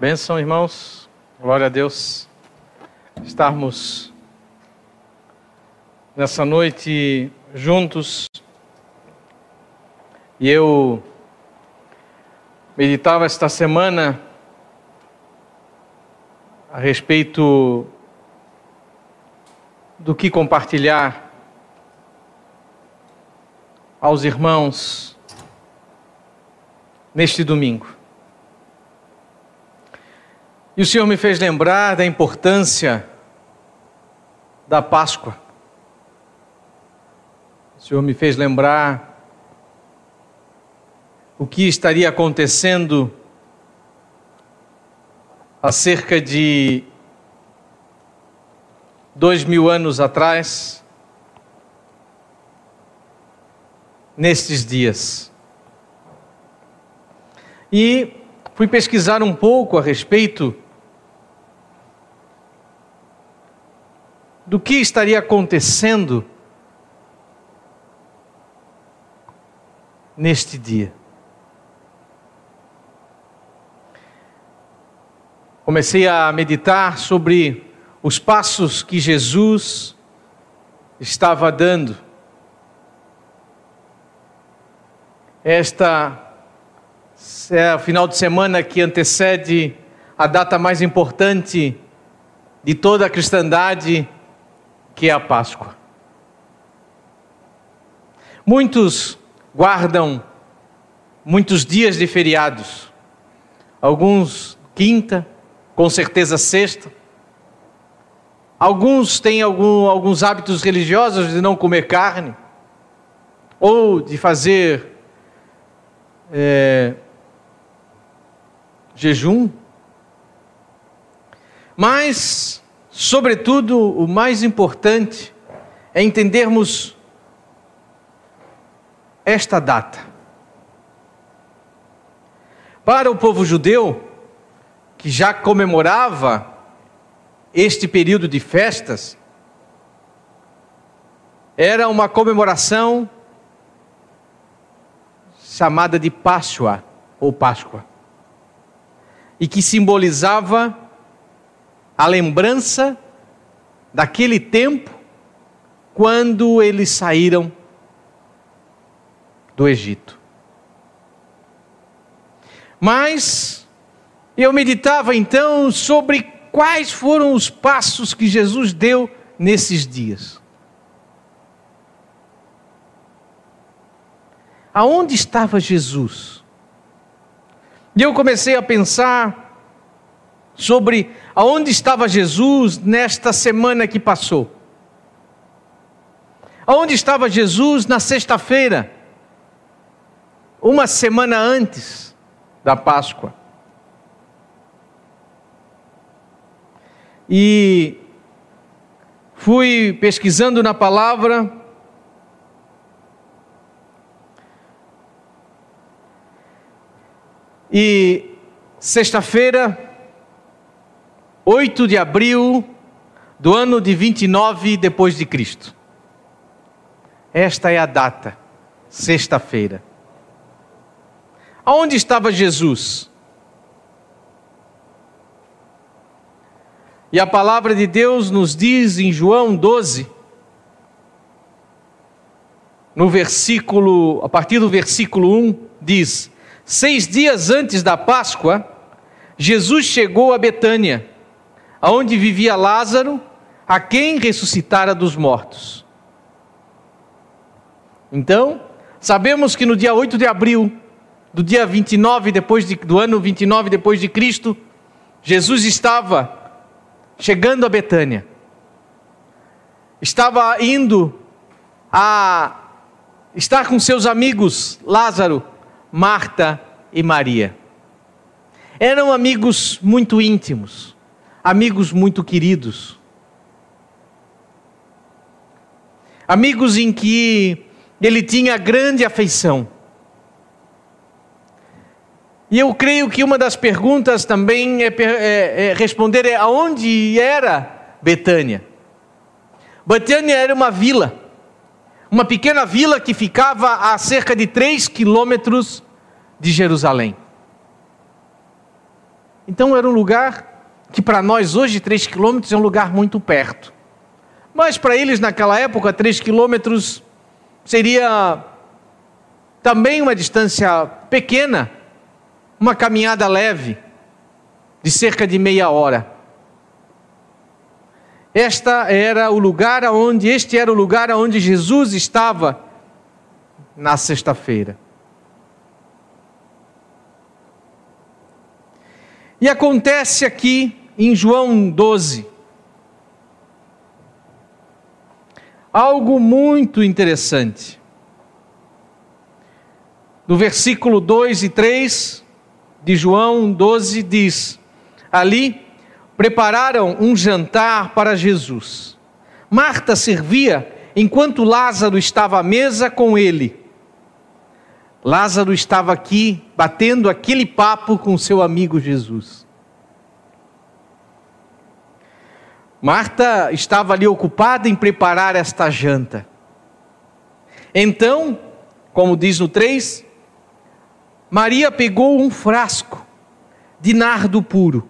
Benção, irmãos. Glória a Deus. Estarmos nessa noite juntos. E eu meditava esta semana a respeito do que compartilhar aos irmãos neste domingo. E o Senhor me fez lembrar da importância da Páscoa. O Senhor me fez lembrar o que estaria acontecendo há cerca de dois mil anos atrás, nestes dias. E fui pesquisar um pouco a respeito do que estaria acontecendo neste dia. Comecei a meditar sobre os passos que Jesus estava dando. Esta é o final de semana que antecede a data mais importante de toda a cristandade, que é a Páscoa. Muitos guardam muitos dias de feriados, alguns quinta, com certeza sexta. Alguns têm algum, alguns hábitos religiosos de não comer carne, ou de fazer é, jejum. Mas Sobretudo, o mais importante é entendermos esta data. Para o povo judeu, que já comemorava este período de festas, era uma comemoração chamada de Páscoa ou Páscoa, e que simbolizava a lembrança daquele tempo quando eles saíram do Egito. Mas eu meditava então sobre quais foram os passos que Jesus deu nesses dias. Aonde estava Jesus? E eu comecei a pensar sobre aonde estava Jesus nesta semana que passou. Aonde estava Jesus na sexta-feira, uma semana antes da Páscoa. E fui pesquisando na palavra, e sexta-feira 8 de abril do ano de 29 depois de Cristo. Esta é a data, sexta-feira. Aonde estava Jesus? E a palavra de Deus nos diz em João 12, no versículo, a partir do versículo 1, diz: Seis dias antes da Páscoa, Jesus chegou a Betânia aonde vivia Lázaro, a quem ressuscitara dos mortos. Então, sabemos que no dia 8 de abril do dia 29 depois de, do ano 29 depois de Cristo, Jesus estava chegando a Betânia. Estava indo a estar com seus amigos Lázaro, Marta e Maria. Eram amigos muito íntimos amigos muito queridos, amigos em que ele tinha grande afeição. E eu creio que uma das perguntas também é, é, é responder é aonde era Betânia. Betânia era uma vila, uma pequena vila que ficava a cerca de 3 quilômetros de Jerusalém. Então era um lugar que para nós hoje 3 quilômetros é um lugar muito perto. Mas para eles naquela época 3 quilômetros seria também uma distância pequena, uma caminhada leve de cerca de meia hora. Esta era o lugar aonde este era o lugar aonde Jesus estava na sexta-feira. E acontece aqui em João 12 algo muito interessante. No versículo 2 e 3 de João 12 diz: Ali prepararam um jantar para Jesus. Marta servia enquanto Lázaro estava à mesa com ele. Lázaro estava aqui batendo aquele papo com seu amigo Jesus. Marta estava ali ocupada em preparar esta janta. Então, como diz no 3, Maria pegou um frasco de nardo puro,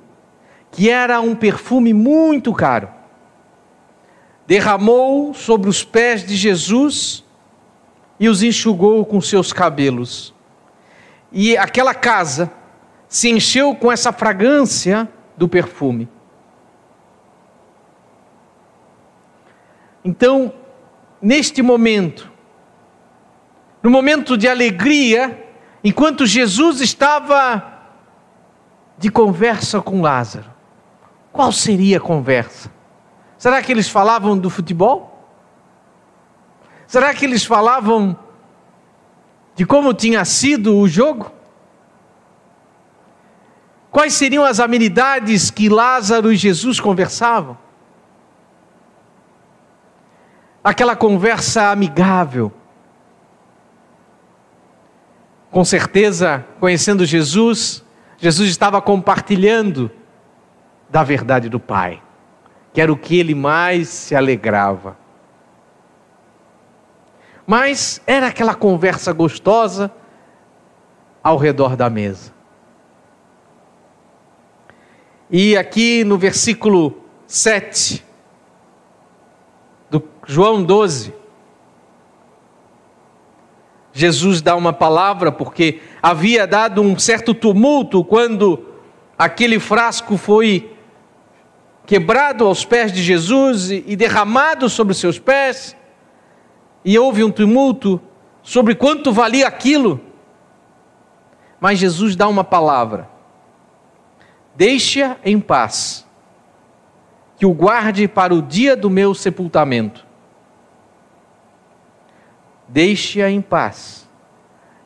que era um perfume muito caro. Derramou sobre os pés de Jesus e os enxugou com seus cabelos. E aquela casa se encheu com essa fragrância do perfume. Então, neste momento, no momento de alegria, enquanto Jesus estava de conversa com Lázaro, qual seria a conversa? Será que eles falavam do futebol? Será que eles falavam de como tinha sido o jogo? Quais seriam as amenidades que Lázaro e Jesus conversavam? Aquela conversa amigável. Com certeza, conhecendo Jesus, Jesus estava compartilhando da verdade do Pai, que era o que ele mais se alegrava. Mas era aquela conversa gostosa ao redor da mesa. E aqui no versículo 7 do João 12, Jesus dá uma palavra porque havia dado um certo tumulto quando aquele frasco foi quebrado aos pés de Jesus e derramado sobre os seus pés e houve um tumulto sobre quanto valia aquilo. Mas Jesus dá uma palavra: deixa em paz, que o guarde para o dia do meu sepultamento. Deixe-a em paz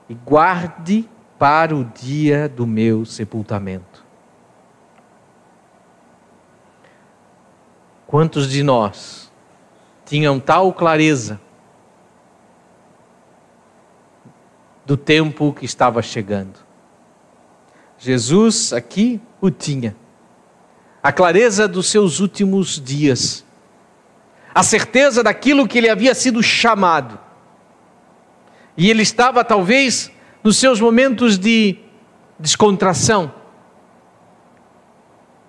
e guarde para o dia do meu sepultamento. Quantos de nós tinham tal clareza do tempo que estava chegando. Jesus aqui o tinha. A clareza dos seus últimos dias. A certeza daquilo que ele havia sido chamado. E ele estava talvez nos seus momentos de descontração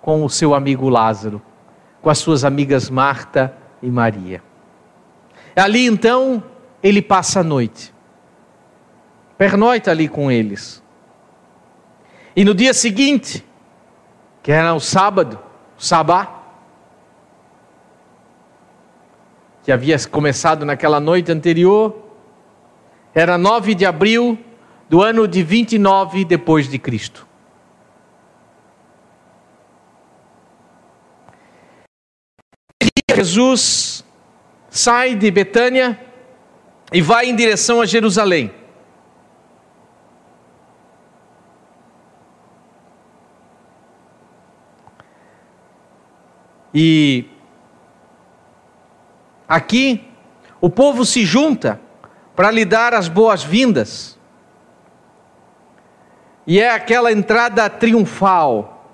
com o seu amigo Lázaro, com as suas amigas Marta e Maria. Ali então ele passa a noite pernoita ali com eles. E no dia seguinte, que era o sábado, o sabá, que havia começado naquela noite anterior, era 9 de abril do ano de 29 depois de Cristo. Jesus sai de Betânia e vai em direção a Jerusalém. E aqui o povo se junta para lhe dar as boas-vindas. E é aquela entrada triunfal.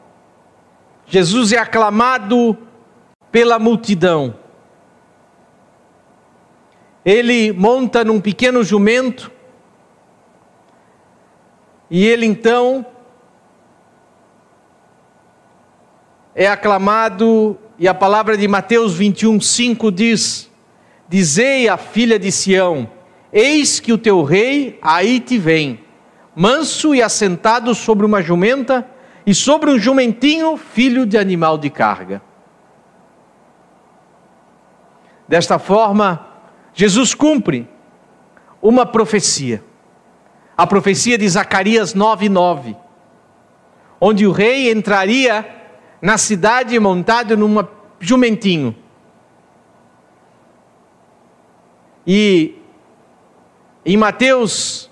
Jesus é aclamado pela multidão. Ele monta num pequeno jumento e ele então é aclamado e a palavra de Mateus 21, 5 diz: Dizei à filha de Sião: Eis que o teu rei aí te vem, manso e assentado sobre uma jumenta e sobre um jumentinho, filho de animal de carga. Desta forma, Jesus cumpre uma profecia. A profecia de Zacarias 9:9, onde o rei entraria na cidade montado num jumentinho. E em Mateus,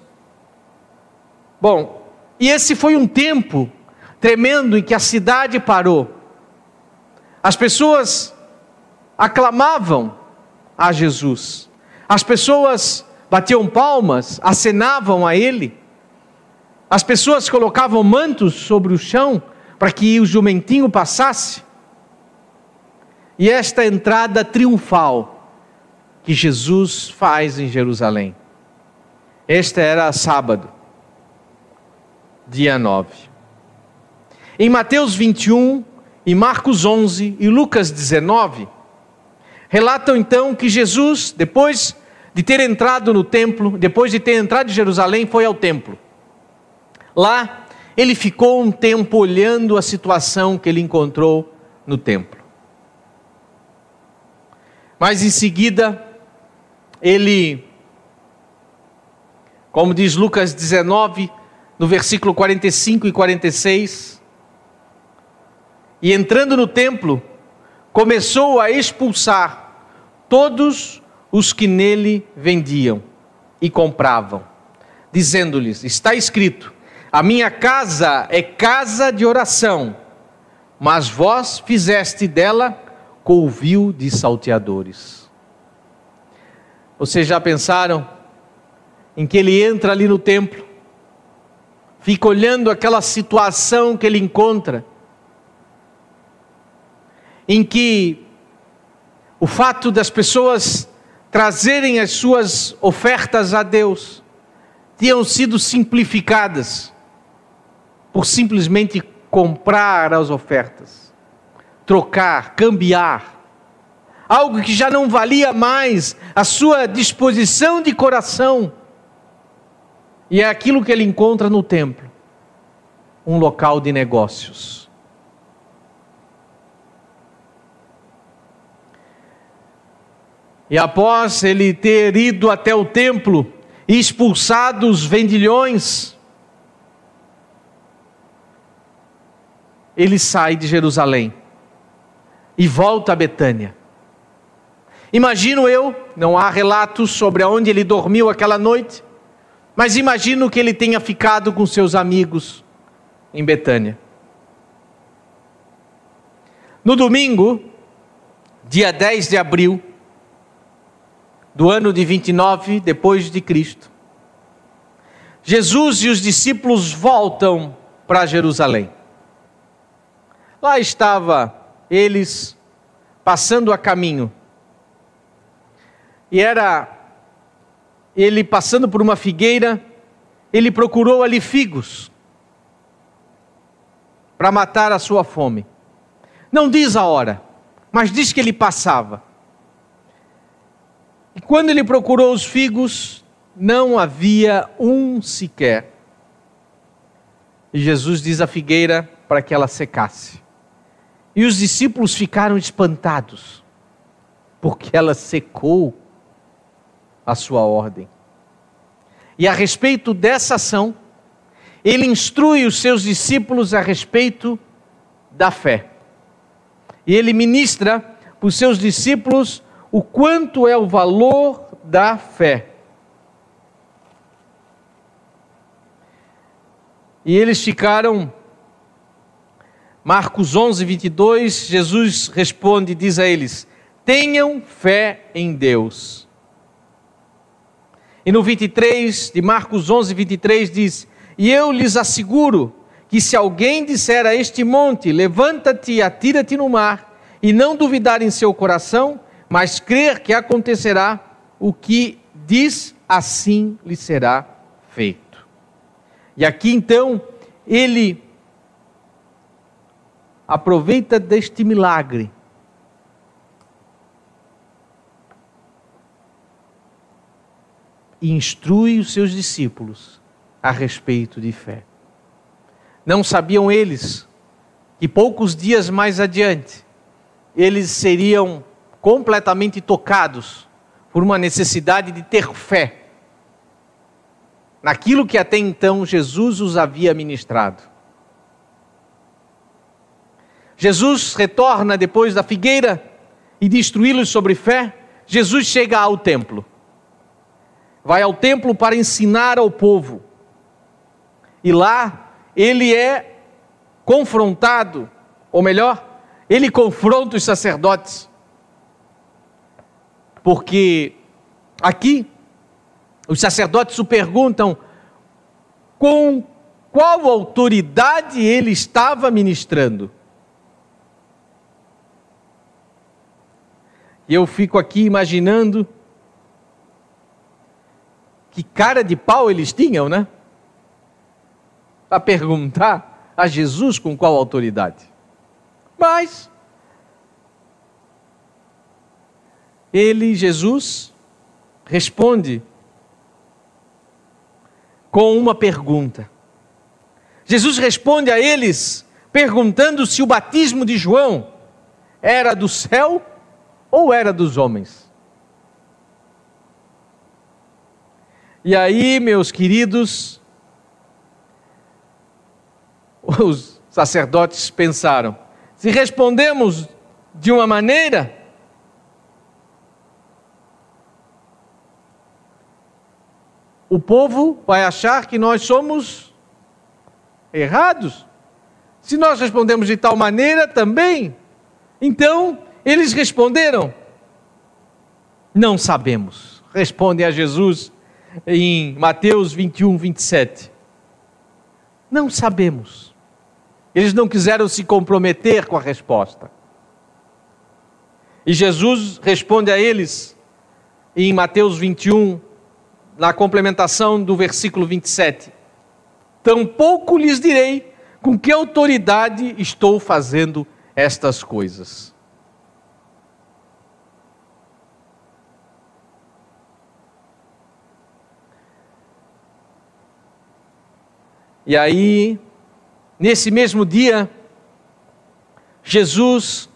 bom, e esse foi um tempo tremendo em que a cidade parou. As pessoas aclamavam a Jesus. As pessoas batiam palmas, acenavam a ele. As pessoas colocavam mantos sobre o chão para que o jumentinho passasse. E esta entrada triunfal que Jesus faz em Jerusalém. Este era sábado, dia 9. Em Mateus 21, em Marcos 11 e Lucas 19, relatam então que Jesus, depois de ter entrado no templo, depois de ter entrado em Jerusalém, foi ao templo. Lá, ele ficou um tempo olhando a situação que ele encontrou no templo. Mas em seguida, ele, como diz Lucas 19, no versículo 45 e 46, e entrando no templo, começou a expulsar todos os que nele vendiam e compravam, dizendo-lhes: Está escrito, a minha casa é casa de oração, mas vós fizeste dela covil de salteadores. Vocês já pensaram em que ele entra ali no templo, fica olhando aquela situação que ele encontra, em que o fato das pessoas trazerem as suas ofertas a Deus tinham sido simplificadas por simplesmente comprar as ofertas, trocar, cambiar. Algo que já não valia mais a sua disposição de coração. E é aquilo que ele encontra no templo um local de negócios E após ele ter ido até o templo e expulsado os vendilhões, ele sai de Jerusalém e volta a Betânia. Imagino eu, não há relatos sobre onde ele dormiu aquela noite, mas imagino que ele tenha ficado com seus amigos em Betânia. No domingo, dia 10 de abril, do ano de 29 depois de Cristo. Jesus e os discípulos voltam para Jerusalém. Lá estava eles passando a caminho. E era ele passando por uma figueira, ele procurou ali figos para matar a sua fome. Não diz a hora, mas diz que ele passava. E quando ele procurou os figos, não havia um sequer. E Jesus diz à figueira para que ela secasse. E os discípulos ficaram espantados, porque ela secou a sua ordem. E a respeito dessa ação, ele instrui os seus discípulos a respeito da fé. E ele ministra para os seus discípulos o quanto é o valor da fé. E eles ficaram. Marcos 11, 22, Jesus responde, diz a eles: tenham fé em Deus. E no 23 de Marcos 11, 23 diz: E eu lhes asseguro que se alguém disser a este monte, levanta-te e atira-te no mar, e não duvidar em seu coração, mas crer que acontecerá o que diz, assim lhe será feito. E aqui então, ele aproveita deste milagre e instrui os seus discípulos a respeito de fé. Não sabiam eles que poucos dias mais adiante eles seriam completamente tocados por uma necessidade de ter fé naquilo que até então Jesus os havia ministrado. Jesus retorna depois da figueira e destruí-los sobre fé. Jesus chega ao templo. Vai ao templo para ensinar ao povo. E lá ele é confrontado, ou melhor, ele confronta os sacerdotes. Porque aqui os sacerdotes o perguntam com qual autoridade ele estava ministrando. E eu fico aqui imaginando que cara de pau eles tinham, né? Para perguntar a Jesus com qual autoridade. Mas ele, Jesus, responde com uma pergunta. Jesus responde a eles perguntando se o batismo de João era do céu ou era dos homens. E aí, meus queridos, os sacerdotes pensaram: se respondemos de uma maneira, o povo vai achar que nós somos errados. Se nós respondemos de tal maneira também, então eles responderam: Não sabemos. Respondem a Jesus em Mateus 21, 27. Não sabemos. Eles não quiseram se comprometer com a resposta. E Jesus responde a eles em Mateus 21, na complementação do versículo 27. Tampouco lhes direi com que autoridade estou fazendo estas coisas. E aí, nesse mesmo dia, Jesus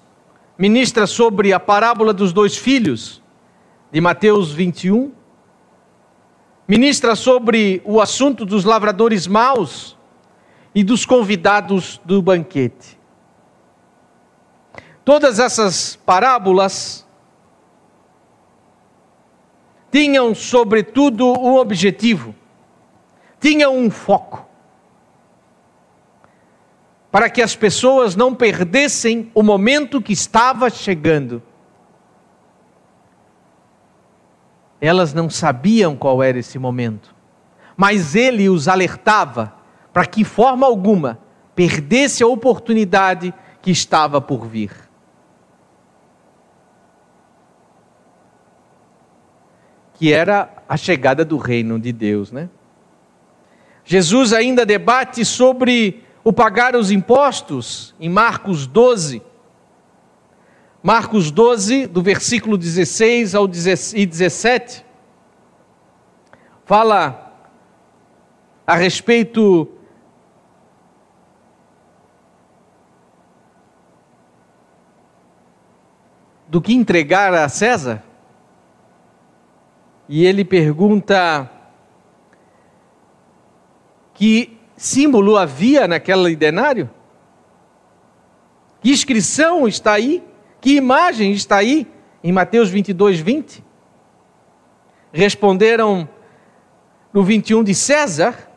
ministra sobre a parábola dos dois filhos, de Mateus 21, ministra sobre o assunto dos lavradores maus e dos convidados do banquete. Todas essas parábolas tinham, sobretudo, um objetivo, tinham um foco, para que as pessoas não perdessem o momento que estava chegando. Elas não sabiam qual era esse momento, mas ele os alertava para que, forma alguma, perdesse a oportunidade que estava por vir. Que era a chegada do reino de Deus, né? Jesus ainda debate sobre o pagar os impostos em Marcos 12. Marcos 12, do versículo 16 ao 17, fala a respeito do que entregar a César. E ele pergunta que símbolo havia naquele denário? Que inscrição está aí? Que imagem está aí em Mateus 22, 20? Responderam no 21 de César.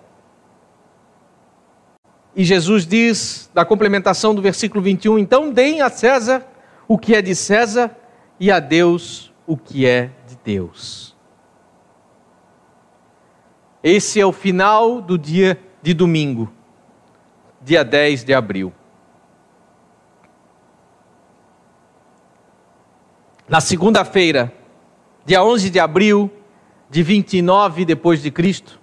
E Jesus diz, da complementação do versículo 21, então deem a César o que é de César e a Deus o que é de Deus. Esse é o final do dia de domingo, dia 10 de abril. Na segunda-feira, dia 11 de abril de 29 depois de Cristo,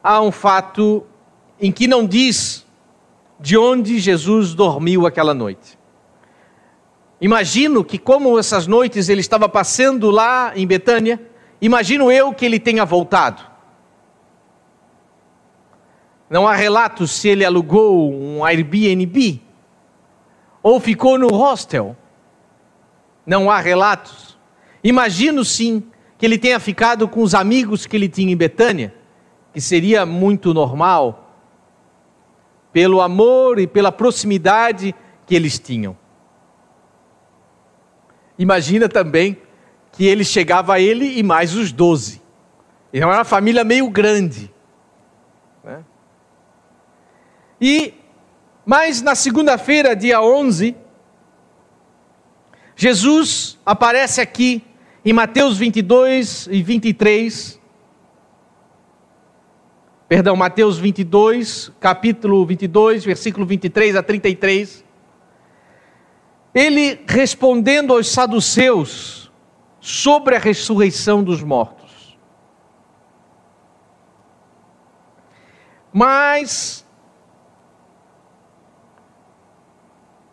há um fato em que não diz de onde Jesus dormiu aquela noite. Imagino que, como essas noites ele estava passando lá em Betânia, imagino eu que ele tenha voltado. Não há relatos se ele alugou um Airbnb ou ficou no hostel. Não há relatos. Imagino sim que ele tenha ficado com os amigos que ele tinha em Betânia, que seria muito normal, pelo amor e pela proximidade que eles tinham. Imagina também que ele chegava a ele e mais os doze. Era uma família meio grande. Né? E, mas na segunda-feira, dia 11, Jesus aparece aqui em Mateus 22 e 23. Perdão, Mateus 22, capítulo 22, versículo 23 a 33 ele respondendo aos saduceus sobre a ressurreição dos mortos. Mas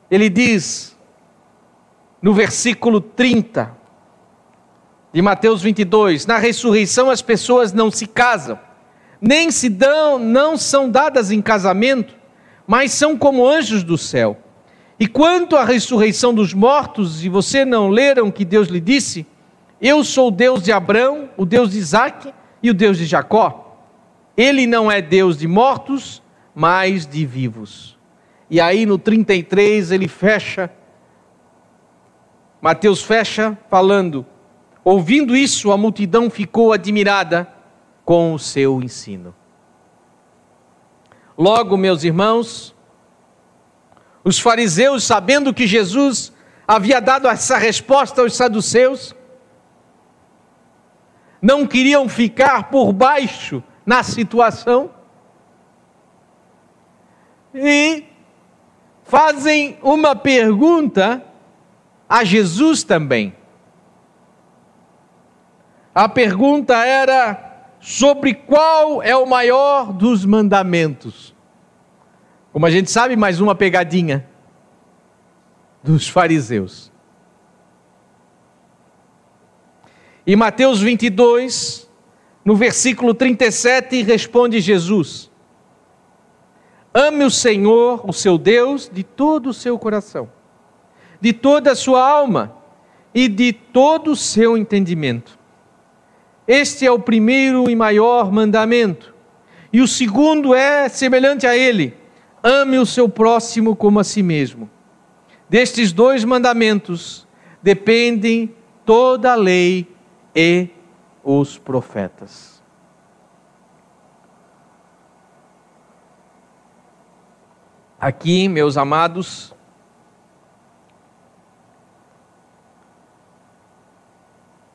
ele diz no versículo 30 de Mateus 22, na ressurreição as pessoas não se casam, nem se dão, não são dadas em casamento, mas são como anjos do céu. E quanto à ressurreição dos mortos, e você não leram que Deus lhe disse: Eu sou o Deus de Abraão, o Deus de Isaac e o Deus de Jacó. Ele não é Deus de mortos, mas de vivos. E aí no 33 ele fecha, Mateus fecha falando: Ouvindo isso, a multidão ficou admirada com o seu ensino. Logo, meus irmãos, os fariseus, sabendo que Jesus havia dado essa resposta aos saduceus, não queriam ficar por baixo na situação e fazem uma pergunta a Jesus também. A pergunta era sobre qual é o maior dos mandamentos. Como a gente sabe, mais uma pegadinha dos fariseus. Em Mateus 22, no versículo 37, responde Jesus: Ame o Senhor, o seu Deus, de todo o seu coração, de toda a sua alma e de todo o seu entendimento. Este é o primeiro e maior mandamento. E o segundo é semelhante a ele ame o seu próximo como a si mesmo. Destes dois mandamentos dependem toda a lei e os profetas. Aqui, meus amados,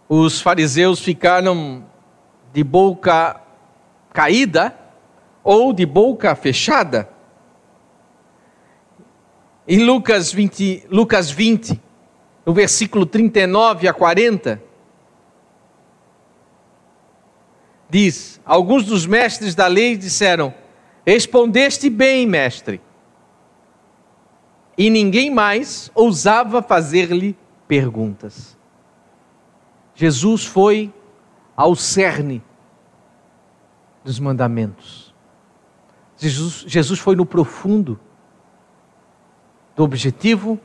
os fariseus ficaram de boca caída ou de boca fechada em Lucas 20, Lucas 20, no versículo 39 a 40, diz: Alguns dos mestres da lei disseram: Respondeste bem, mestre. E ninguém mais ousava fazer-lhe perguntas. Jesus foi ao cerne dos mandamentos. Jesus, Jesus foi no profundo do objetivo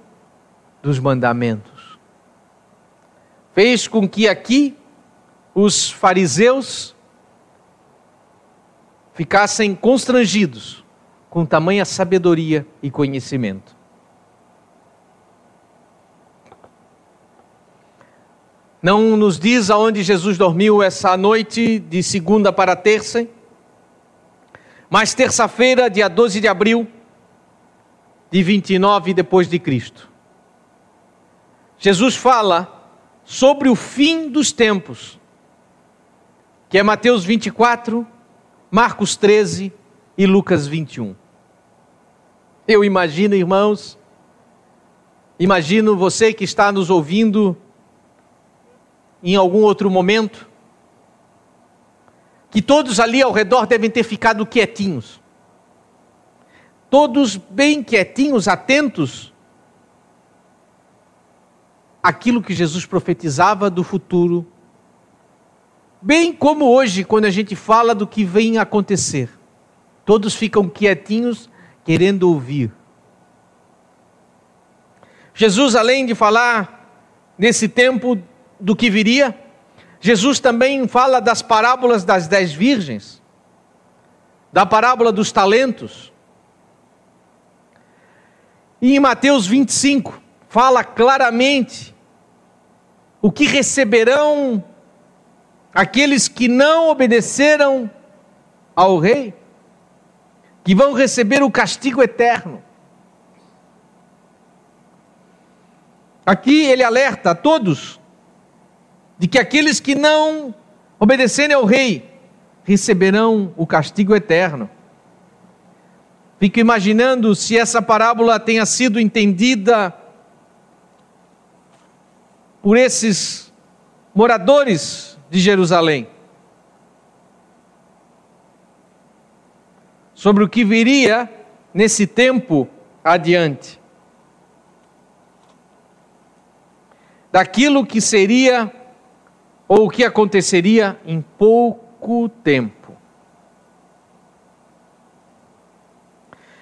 dos mandamentos. Fez com que aqui os fariseus ficassem constrangidos com tamanha sabedoria e conhecimento. Não nos diz aonde Jesus dormiu essa noite de segunda para terça, mas terça-feira, dia 12 de abril, de 29 depois de Cristo. Jesus fala sobre o fim dos tempos, que é Mateus 24, Marcos 13 e Lucas 21. Eu imagino, irmãos, imagino você que está nos ouvindo em algum outro momento, que todos ali ao redor devem ter ficado quietinhos todos bem quietinhos, atentos àquilo que Jesus profetizava do futuro. Bem como hoje, quando a gente fala do que vem acontecer. Todos ficam quietinhos, querendo ouvir. Jesus, além de falar nesse tempo do que viria, Jesus também fala das parábolas das dez virgens, da parábola dos talentos. E em Mateus 25, fala claramente o que receberão aqueles que não obedeceram ao rei que vão receber o castigo eterno. Aqui ele alerta a todos de que aqueles que não obedecerem ao rei receberão o castigo eterno. Fico imaginando se essa parábola tenha sido entendida por esses moradores de Jerusalém. sobre o que viria nesse tempo adiante. Daquilo que seria ou o que aconteceria em pouco tempo.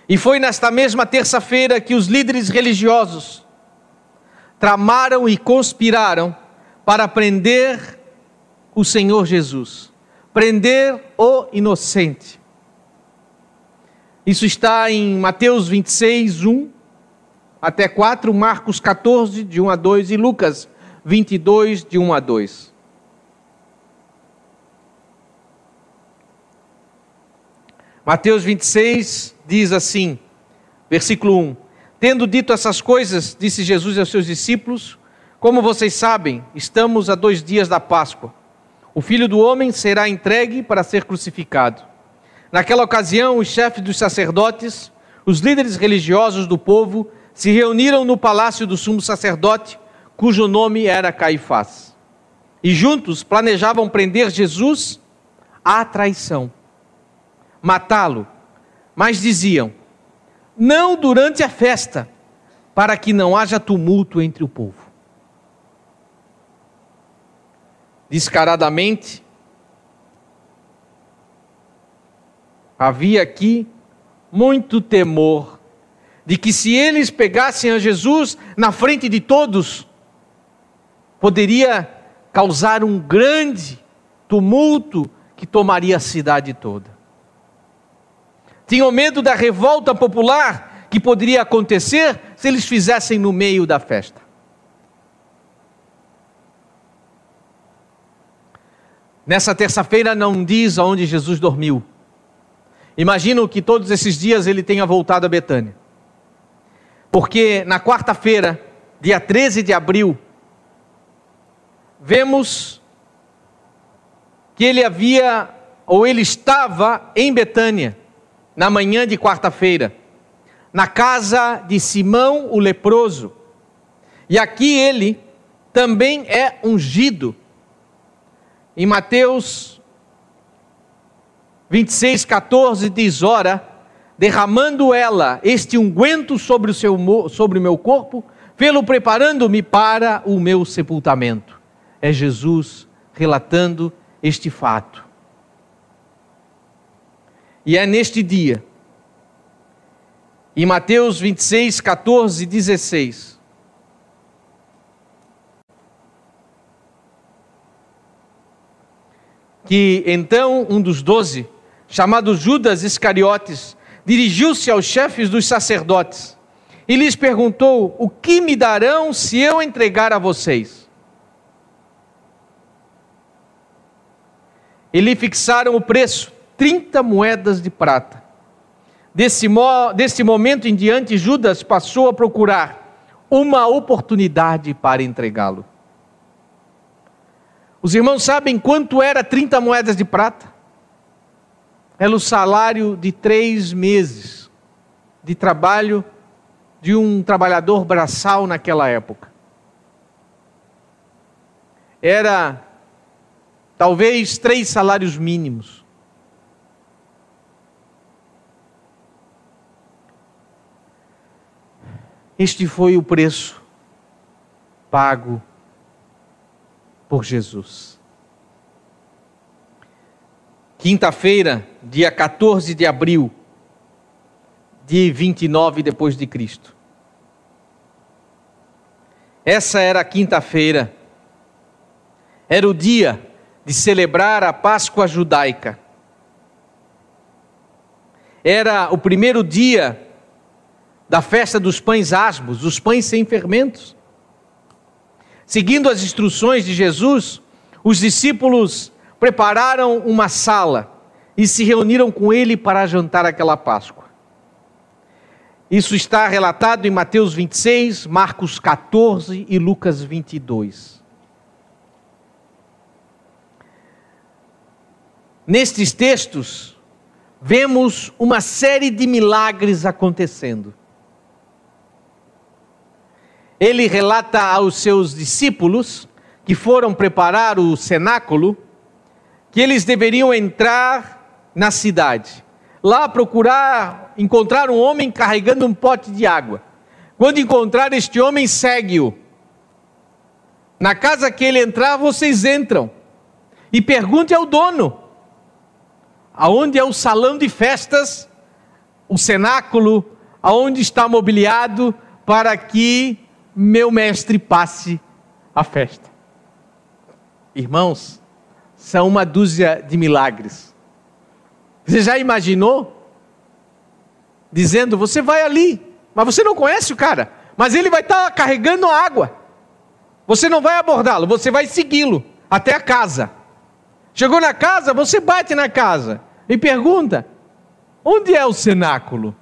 E foi nesta mesma terça-feira que os líderes religiosos tramaram e conspiraram para prender o Senhor Jesus, prender o inocente. Isso está em Mateus 26, 1 até 4, Marcos 14, de 1 a 2 e Lucas 22, de 1 a 2. Mateus 26 diz assim, versículo 1: Tendo dito essas coisas, disse Jesus aos seus discípulos: Como vocês sabem, estamos a dois dias da Páscoa. O filho do homem será entregue para ser crucificado. Naquela ocasião, os chefes dos sacerdotes, os líderes religiosos do povo, se reuniram no palácio do sumo sacerdote, cujo nome era Caifás. E juntos planejavam prender Jesus à traição, matá-lo. Mas diziam: não durante a festa, para que não haja tumulto entre o povo. Descaradamente, havia aqui muito temor de que se eles pegassem a Jesus na frente de todos, poderia causar um grande tumulto que tomaria a cidade toda. Tinham medo da revolta popular que poderia acontecer se eles fizessem no meio da festa. Nessa terça-feira não diz aonde Jesus dormiu. Imagino que todos esses dias ele tenha voltado a Betânia. Porque na quarta-feira, dia 13 de abril, vemos que ele havia, ou ele estava em Betânia, na manhã de quarta-feira, na casa de Simão o leproso. E aqui ele também é ungido. Em Mateus 26, 14 diz: Ora, derramando ela este unguento sobre o, seu, sobre o meu corpo, pelo preparando-me para o meu sepultamento. É Jesus relatando este fato. E é neste dia, em Mateus 26, 14 e 16, que então um dos doze chamado Judas Iscariotes, dirigiu-se aos chefes dos sacerdotes e lhes perguntou: O que me darão se eu entregar a vocês? E lhe fixaram o preço, 30 moedas de prata. Desse, mo desse momento em diante, Judas passou a procurar uma oportunidade para entregá-lo. Os irmãos sabem quanto era 30 moedas de prata? era o salário de três meses de trabalho de um trabalhador braçal naquela época. Era talvez três salários mínimos. Este foi o preço pago por Jesus. Quinta-feira, dia 14 de abril de 29 depois de Cristo. Essa era a quinta-feira. Era o dia de celebrar a Páscoa judaica. Era o primeiro dia da festa dos pães asmos, os pães sem fermentos. Seguindo as instruções de Jesus, os discípulos prepararam uma sala e se reuniram com ele para jantar aquela Páscoa. Isso está relatado em Mateus 26, Marcos 14 e Lucas 22. Nestes textos, vemos uma série de milagres acontecendo. Ele relata aos seus discípulos que foram preparar o cenáculo que eles deveriam entrar na cidade, lá procurar encontrar um homem carregando um pote de água. Quando encontrar este homem, segue-o. Na casa que ele entrar, vocês entram e pergunte ao dono aonde é o salão de festas, o cenáculo, aonde está mobiliado para que meu mestre passe a festa. Irmãos, são uma dúzia de milagres. Você já imaginou? Dizendo, você vai ali, mas você não conhece o cara, mas ele vai estar carregando água. Você não vai abordá-lo, você vai segui-lo até a casa. Chegou na casa, você bate na casa e pergunta: onde é o cenáculo?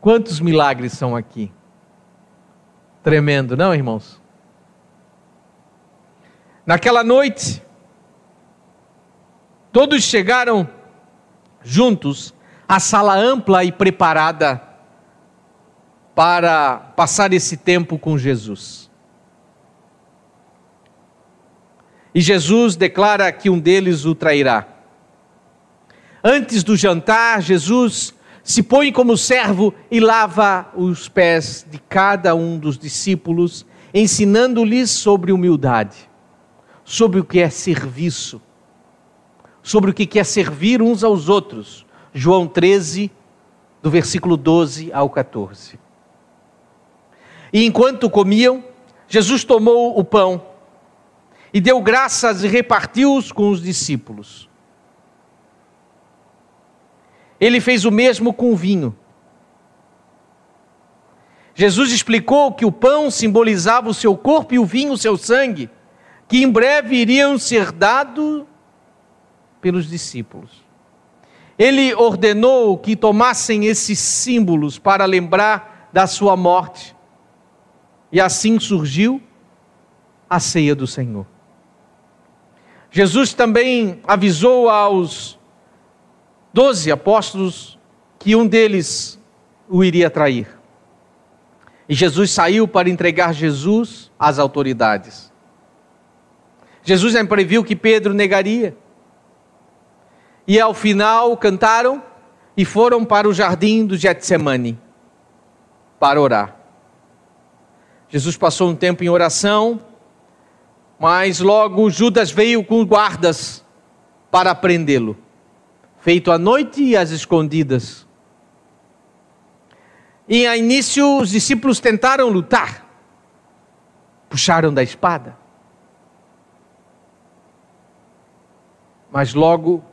Quantos milagres são aqui? Tremendo, não, irmãos? Naquela noite, todos chegaram juntos à sala ampla e preparada para passar esse tempo com Jesus. E Jesus declara que um deles o trairá. Antes do jantar, Jesus se põe como servo e lava os pés de cada um dos discípulos, ensinando-lhes sobre humildade, sobre o que é serviço, sobre o que é servir uns aos outros. João 13, do versículo 12 ao 14. E enquanto comiam, Jesus tomou o pão e deu graças e repartiu-os com os discípulos. Ele fez o mesmo com o vinho. Jesus explicou que o pão simbolizava o seu corpo e o vinho o seu sangue, que em breve iriam ser dados pelos discípulos. Ele ordenou que tomassem esses símbolos para lembrar da sua morte. E assim surgiu a ceia do Senhor. Jesus também avisou aos doze apóstolos que um deles o iria trair. E Jesus saiu para entregar Jesus às autoridades. Jesus já previu que Pedro negaria. E ao final cantaram e foram para o jardim do Getsemane para orar. Jesus passou um tempo em oração mas logo Judas veio com guardas para prendê-lo, feito à noite e às escondidas. E a início os discípulos tentaram lutar, puxaram da espada, mas logo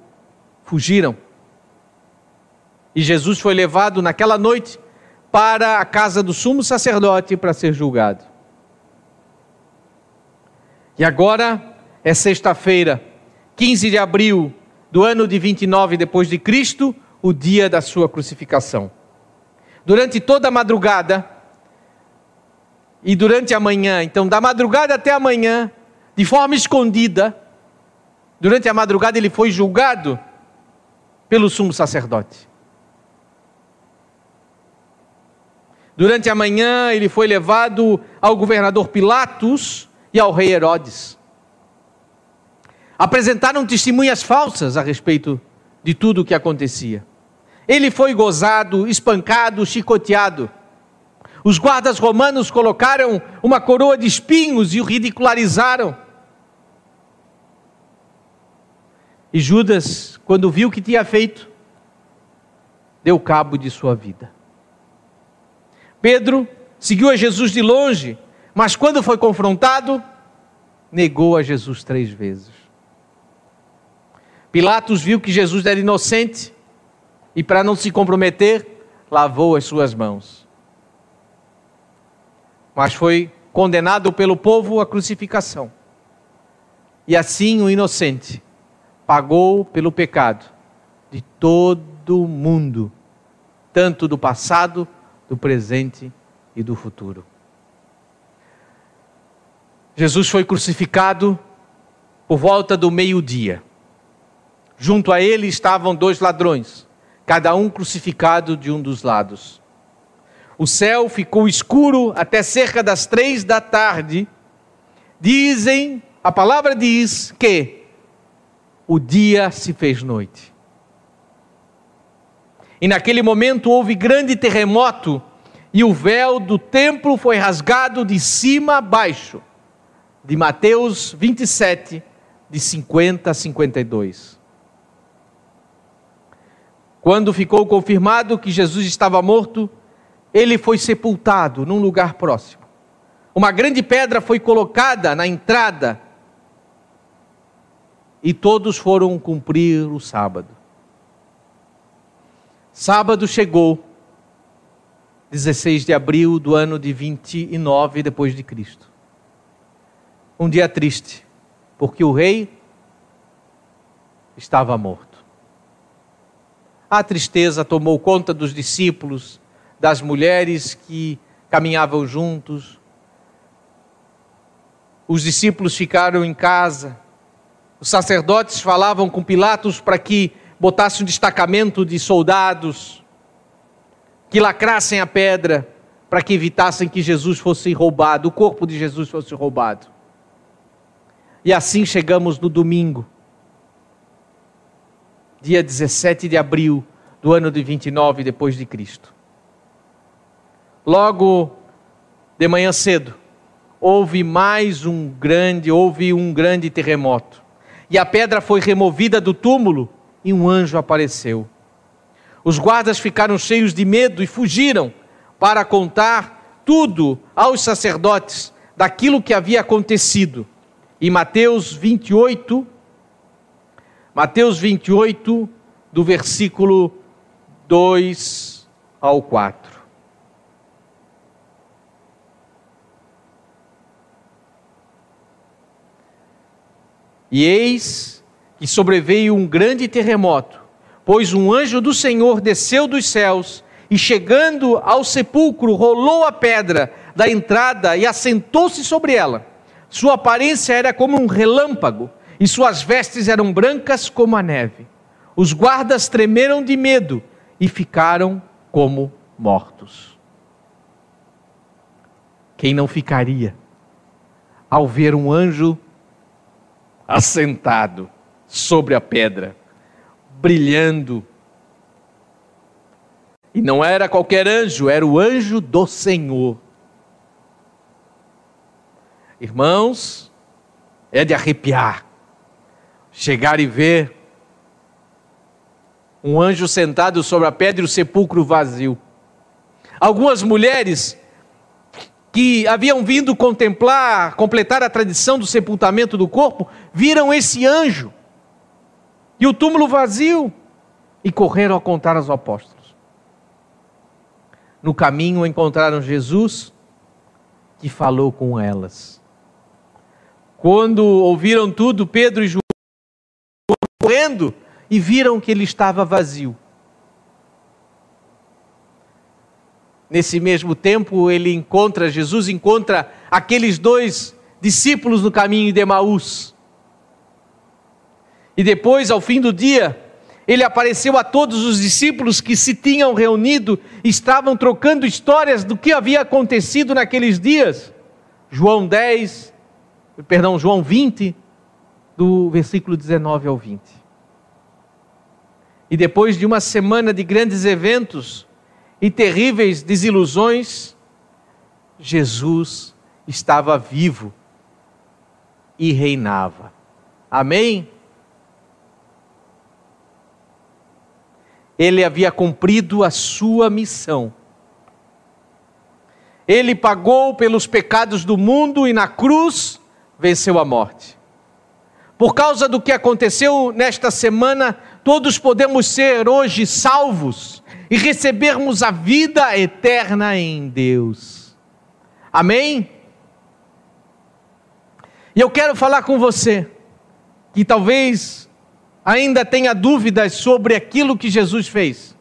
fugiram. E Jesus foi levado naquela noite para a casa do sumo sacerdote para ser julgado. E agora é sexta-feira, 15 de abril do ano de 29 depois de Cristo, o dia da sua crucificação. Durante toda a madrugada e durante a manhã, então da madrugada até a manhã, de forma escondida, durante a madrugada ele foi julgado pelo sumo sacerdote. Durante a manhã ele foi levado ao governador Pilatos e ao rei Herodes. Apresentaram testemunhas falsas a respeito de tudo o que acontecia. Ele foi gozado, espancado, chicoteado. Os guardas romanos colocaram uma coroa de espinhos e o ridicularizaram. E Judas, quando viu o que tinha feito, deu cabo de sua vida. Pedro seguiu a Jesus de longe, mas quando foi confrontado, negou a Jesus três vezes. Pilatos viu que Jesus era inocente e, para não se comprometer, lavou as suas mãos. Mas foi condenado pelo povo à crucificação. E assim o inocente pagou pelo pecado de todo o mundo, tanto do passado, do presente e do futuro. Jesus foi crucificado por volta do meio-dia. Junto a ele estavam dois ladrões, cada um crucificado de um dos lados. O céu ficou escuro até cerca das três da tarde. Dizem, a palavra diz que o dia se fez noite. E naquele momento houve grande terremoto e o véu do templo foi rasgado de cima a baixo de Mateus 27, de 50 a 52. Quando ficou confirmado que Jesus estava morto, ele foi sepultado num lugar próximo. Uma grande pedra foi colocada na entrada e todos foram cumprir o sábado. Sábado chegou, 16 de abril do ano de 29 depois de Cristo um dia triste, porque o rei estava morto. A tristeza tomou conta dos discípulos, das mulheres que caminhavam juntos. Os discípulos ficaram em casa. Os sacerdotes falavam com Pilatos para que botasse um destacamento de soldados que lacrassem a pedra para que evitassem que Jesus fosse roubado, o corpo de Jesus fosse roubado. E assim chegamos no domingo, dia 17 de abril do ano de 29 depois de Cristo. Logo de manhã cedo, houve mais um grande, houve um grande terremoto. E a pedra foi removida do túmulo e um anjo apareceu. Os guardas ficaram cheios de medo e fugiram para contar tudo aos sacerdotes daquilo que havia acontecido. E Mateus 28, Mateus 28, do versículo 2 ao 4. E eis que sobreveio um grande terremoto, pois um anjo do Senhor desceu dos céus e, chegando ao sepulcro, rolou a pedra da entrada e assentou-se sobre ela. Sua aparência era como um relâmpago e suas vestes eram brancas como a neve. Os guardas tremeram de medo e ficaram como mortos. Quem não ficaria ao ver um anjo assentado sobre a pedra, brilhando? E não era qualquer anjo, era o anjo do Senhor Irmãos, é de arrepiar. Chegar e ver um anjo sentado sobre a pedra e o sepulcro vazio. Algumas mulheres que haviam vindo contemplar, completar a tradição do sepultamento do corpo, viram esse anjo e o túmulo vazio e correram a contar aos apóstolos. No caminho encontraram Jesus, que falou com elas. Quando ouviram tudo, Pedro e João correndo e viram que ele estava vazio. Nesse mesmo tempo, ele encontra, Jesus encontra aqueles dois discípulos no caminho de Emaús. E depois, ao fim do dia, ele apareceu a todos os discípulos que se tinham reunido, estavam trocando histórias do que havia acontecido naqueles dias. João 10, perdão, João 20, do versículo 19 ao 20. E depois de uma semana de grandes eventos e terríveis desilusões, Jesus estava vivo e reinava. Amém? Ele havia cumprido a sua missão. Ele pagou pelos pecados do mundo e na cruz venceu a morte. Por causa do que aconteceu nesta semana, todos podemos ser hoje salvos e recebermos a vida eterna em Deus. Amém? E eu quero falar com você que talvez ainda tenha dúvidas sobre aquilo que Jesus fez.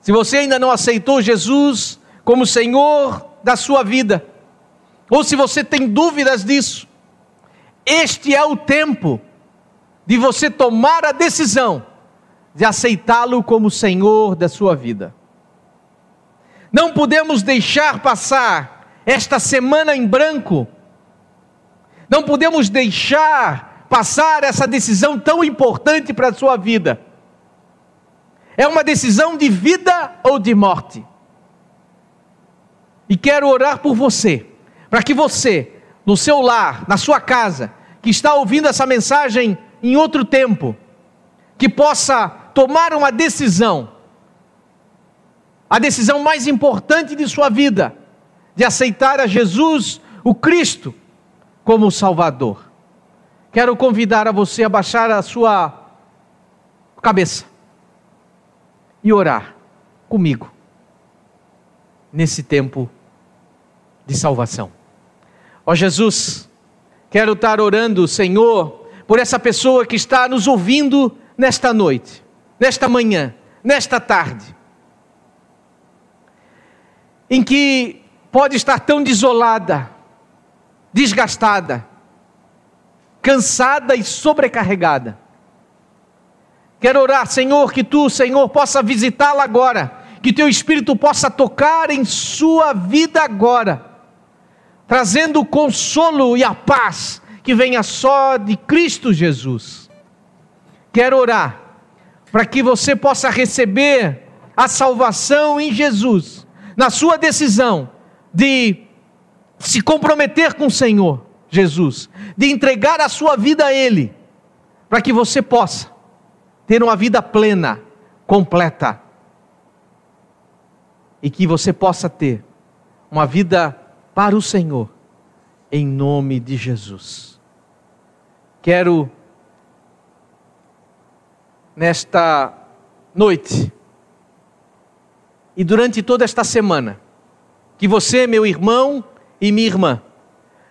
Se você ainda não aceitou Jesus como Senhor da sua vida, ou se você tem dúvidas disso, este é o tempo de você tomar a decisão de aceitá-lo como Senhor da sua vida. Não podemos deixar passar esta semana em branco. Não podemos deixar passar essa decisão tão importante para a sua vida. É uma decisão de vida ou de morte. E quero orar por você, para que você, no seu lar, na sua casa, que está ouvindo essa mensagem em outro tempo, que possa tomar uma decisão a decisão mais importante de sua vida, de aceitar a Jesus, o Cristo, como o Salvador. Quero convidar a você a baixar a sua cabeça e orar comigo nesse tempo de salvação. Ó Jesus, quero estar orando, Senhor, por essa pessoa que está nos ouvindo nesta noite, nesta manhã, nesta tarde em que pode estar tão desolada, desgastada, cansada e sobrecarregada. Quero orar, Senhor, que tu, Senhor, possa visitá-la agora, que teu espírito possa tocar em sua vida agora, trazendo o consolo e a paz que venha só de Cristo Jesus. Quero orar para que você possa receber a salvação em Jesus na sua decisão de se comprometer com o Senhor Jesus, de entregar a sua vida a Ele, para que você possa ter uma vida plena, completa, e que você possa ter uma vida para o Senhor, em nome de Jesus. Quero, nesta noite, e durante toda esta semana, que você, meu irmão e minha irmã,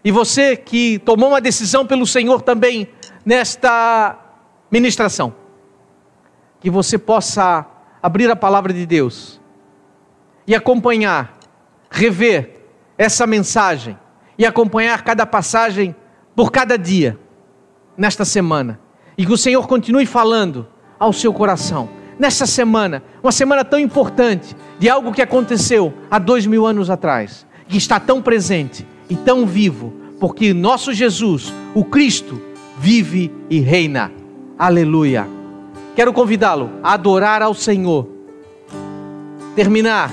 e você que tomou uma decisão pelo Senhor também nesta ministração, que você possa abrir a palavra de Deus e acompanhar, rever essa mensagem e acompanhar cada passagem por cada dia nesta semana. E que o Senhor continue falando ao seu coração nessa semana, uma semana tão importante, de algo que aconteceu há dois mil anos atrás, que está tão presente e tão vivo, porque nosso Jesus, o Cristo, vive e reina. Aleluia. Quero convidá-lo a adorar ao Senhor, terminar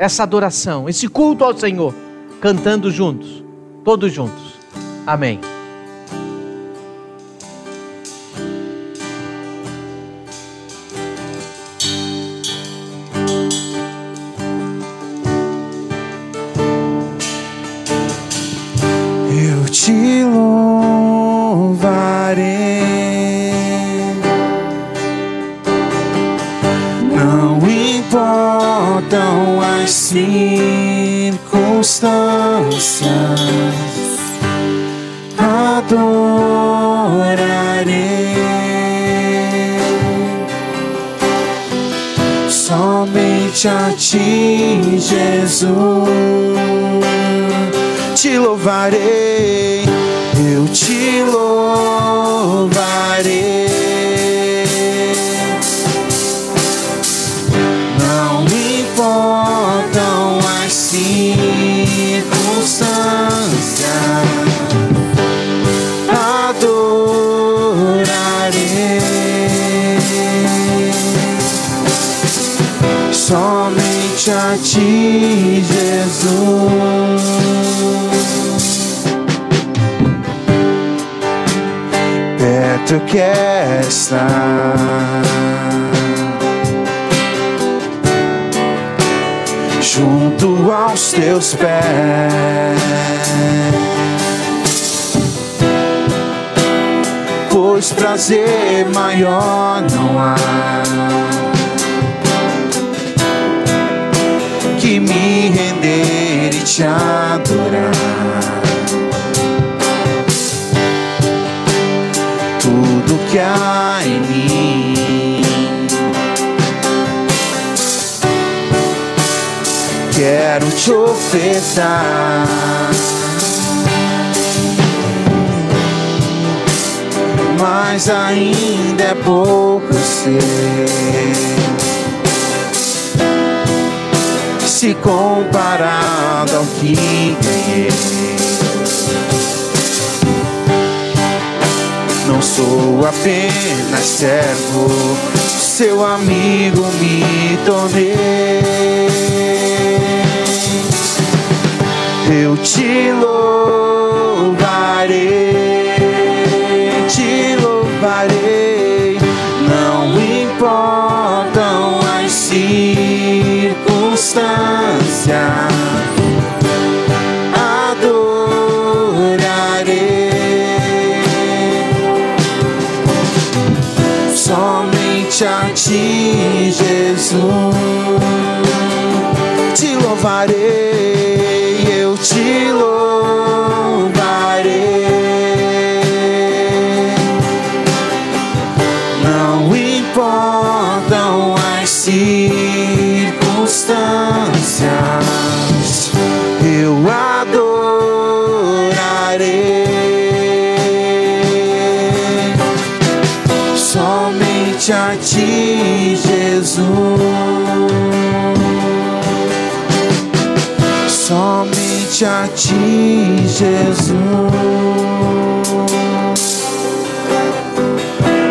essa adoração, esse culto ao Senhor, cantando juntos, todos juntos. Amém. Ti, Jesus. Perto quer estar. Junto aos teus pés. Pois prazer maior não há te adorar. Tudo que há em mim quero te ofertar. Mas ainda é pouco eu se comparado ao que ganhei. Não sou apenas servo, seu amigo me tornei. Eu te louvarei, Jesus. Te louvarei, ti, Jesus.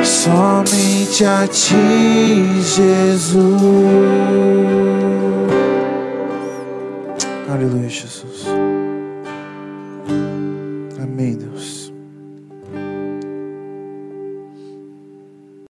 Somente a ti, Jesus.